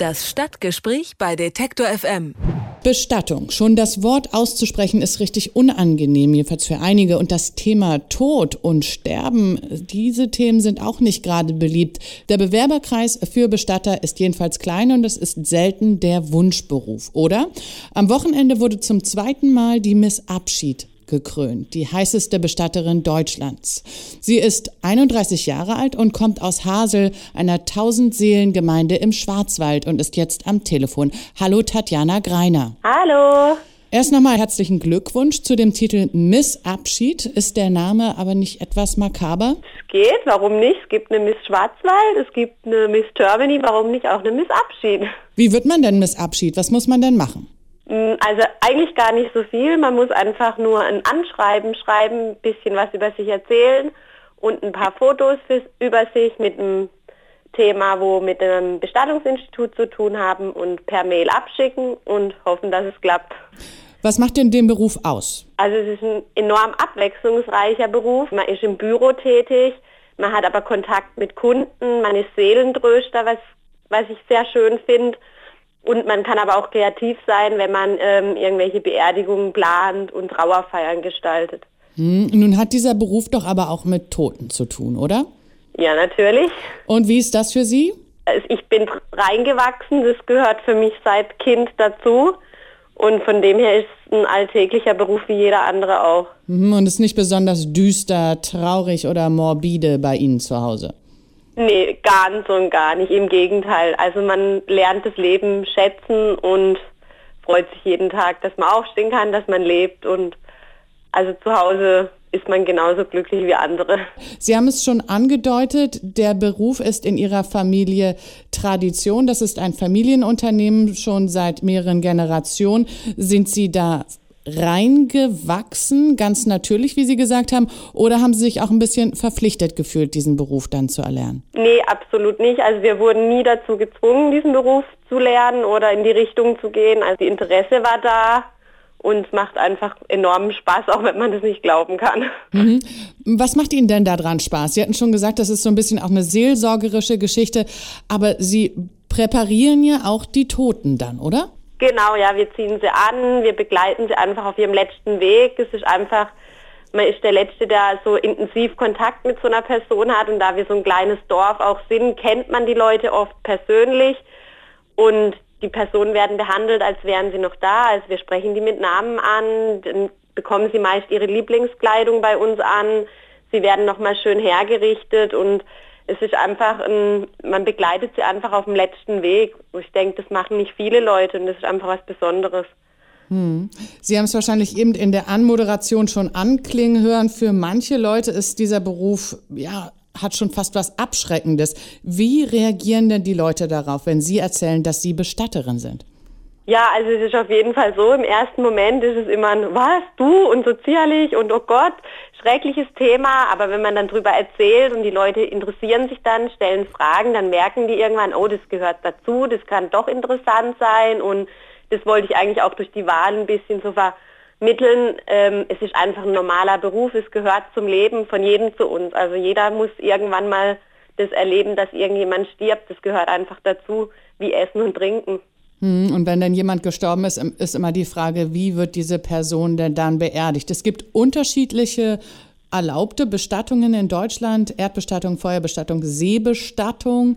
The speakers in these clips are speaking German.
Das Stadtgespräch bei Detektor FM. Bestattung. Schon das Wort auszusprechen ist richtig unangenehm, jedenfalls für einige. Und das Thema Tod und Sterben, diese Themen sind auch nicht gerade beliebt. Der Bewerberkreis für Bestatter ist jedenfalls klein und es ist selten der Wunschberuf, oder? Am Wochenende wurde zum zweiten Mal die Miss Abschied gekrönt, die heißeste Bestatterin Deutschlands. Sie ist 31 Jahre alt und kommt aus Hasel, einer Tausendseelengemeinde im Schwarzwald und ist jetzt am Telefon. Hallo Tatjana Greiner. Hallo. Erst nochmal herzlichen Glückwunsch zu dem Titel Miss Abschied. Ist der Name aber nicht etwas makaber? Es geht, warum nicht? Es gibt eine Miss Schwarzwald, es gibt eine Miss Germany, warum nicht auch eine Miss Abschied? Wie wird man denn Miss Abschied? Was muss man denn machen? Mm, also eigentlich gar nicht so viel. Man muss einfach nur ein Anschreiben schreiben, ein bisschen was über sich erzählen und ein paar Fotos für, über sich mit einem Thema, wo mit einem Bestattungsinstitut zu tun haben und per Mail abschicken und hoffen, dass es klappt. Was macht denn den Beruf aus? Also es ist ein enorm abwechslungsreicher Beruf. Man ist im Büro tätig, man hat aber Kontakt mit Kunden, man ist Seelentröster, was, was ich sehr schön finde. Und man kann aber auch kreativ sein, wenn man ähm, irgendwelche Beerdigungen plant und Trauerfeiern gestaltet. Hm, nun hat dieser Beruf doch aber auch mit Toten zu tun, oder? Ja, natürlich. Und wie ist das für Sie? Also ich bin reingewachsen, das gehört für mich seit Kind dazu. Und von dem her ist es ein alltäglicher Beruf wie jeder andere auch. Mhm, und ist nicht besonders düster, traurig oder morbide bei Ihnen zu Hause? Nee, ganz und gar nicht. Im Gegenteil. Also man lernt das Leben schätzen und freut sich jeden Tag, dass man aufstehen kann, dass man lebt und also zu Hause ist man genauso glücklich wie andere. Sie haben es schon angedeutet, der Beruf ist in Ihrer Familie Tradition. Das ist ein Familienunternehmen schon seit mehreren Generationen. Sind Sie da reingewachsen, ganz natürlich, wie Sie gesagt haben, oder haben Sie sich auch ein bisschen verpflichtet gefühlt, diesen Beruf dann zu erlernen? Nee, absolut nicht. Also wir wurden nie dazu gezwungen, diesen Beruf zu lernen oder in die Richtung zu gehen. Also die Interesse war da und es macht einfach enormen Spaß, auch wenn man das nicht glauben kann. Mhm. Was macht Ihnen denn daran Spaß? Sie hatten schon gesagt, das ist so ein bisschen auch eine seelsorgerische Geschichte, aber Sie präparieren ja auch die Toten dann, oder? Genau, ja, wir ziehen sie an, wir begleiten sie einfach auf ihrem letzten Weg. Es ist einfach, man ist der Letzte, der so intensiv Kontakt mit so einer Person hat und da wir so ein kleines Dorf auch sind, kennt man die Leute oft persönlich und die Personen werden behandelt, als wären sie noch da. Also wir sprechen die mit Namen an, dann bekommen sie meist ihre Lieblingskleidung bei uns an, sie werden nochmal schön hergerichtet und es ist einfach, ein, man begleitet sie einfach auf dem letzten Weg. Ich denke, das machen nicht viele Leute und das ist einfach was Besonderes. Hm. Sie haben es wahrscheinlich eben in der Anmoderation schon anklingen hören. Für manche Leute ist dieser Beruf, ja, hat schon fast was Abschreckendes. Wie reagieren denn die Leute darauf, wenn Sie erzählen, dass Sie Bestatterin sind? Ja, also es ist auf jeden Fall so, im ersten Moment ist es immer ein, was, du und so zierlich und oh Gott, schreckliches Thema, aber wenn man dann drüber erzählt und die Leute interessieren sich dann, stellen Fragen, dann merken die irgendwann, oh, das gehört dazu, das kann doch interessant sein und das wollte ich eigentlich auch durch die Wahl ein bisschen so vermitteln. Ähm, es ist einfach ein normaler Beruf, es gehört zum Leben von jedem zu uns. Also jeder muss irgendwann mal das erleben, dass irgendjemand stirbt, das gehört einfach dazu, wie Essen und Trinken. Hm, und wenn dann jemand gestorben ist, ist immer die Frage, wie wird diese Person denn dann beerdigt? Es gibt unterschiedliche erlaubte Bestattungen in Deutschland, Erdbestattung, Feuerbestattung, Seebestattung.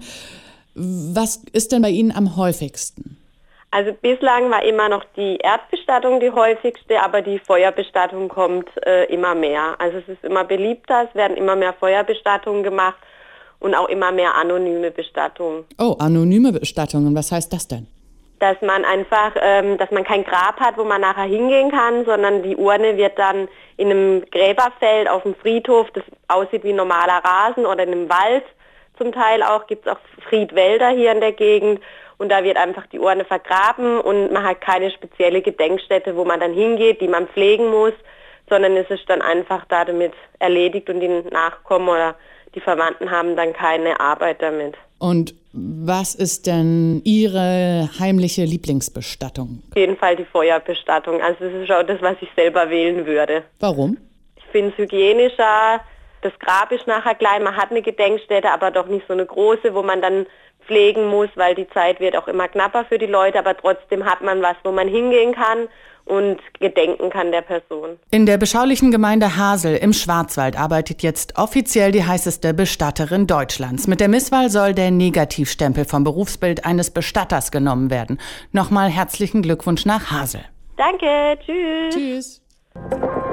Was ist denn bei Ihnen am häufigsten? Also bislang war immer noch die Erdbestattung die häufigste, aber die Feuerbestattung kommt äh, immer mehr. Also es ist immer beliebter, es werden immer mehr Feuerbestattungen gemacht und auch immer mehr anonyme Bestattungen. Oh, anonyme Bestattungen, was heißt das denn? Dass man einfach, ähm, dass man kein Grab hat, wo man nachher hingehen kann, sondern die Urne wird dann in einem Gräberfeld auf dem Friedhof, das aussieht wie normaler Rasen oder in einem Wald zum Teil auch, gibt es auch Friedwälder hier in der Gegend und da wird einfach die Urne vergraben und man hat keine spezielle Gedenkstätte, wo man dann hingeht, die man pflegen muss, sondern es ist dann einfach da damit erledigt und die Nachkommen oder die Verwandten haben dann keine Arbeit damit. Und was ist denn Ihre heimliche Lieblingsbestattung? Auf jeden Fall die Feuerbestattung. Also das ist auch das, was ich selber wählen würde. Warum? Ich finde es hygienischer. Das Grab ist nachher klein. Man hat eine Gedenkstätte, aber doch nicht so eine große, wo man dann pflegen muss, weil die Zeit wird auch immer knapper für die Leute, aber trotzdem hat man was, wo man hingehen kann und gedenken kann der Person. In der beschaulichen Gemeinde Hasel im Schwarzwald arbeitet jetzt offiziell die heißeste Bestatterin Deutschlands. Mit der Misswahl soll der Negativstempel vom Berufsbild eines Bestatters genommen werden. Nochmal herzlichen Glückwunsch nach Hasel. Danke, tschüss. Tschüss.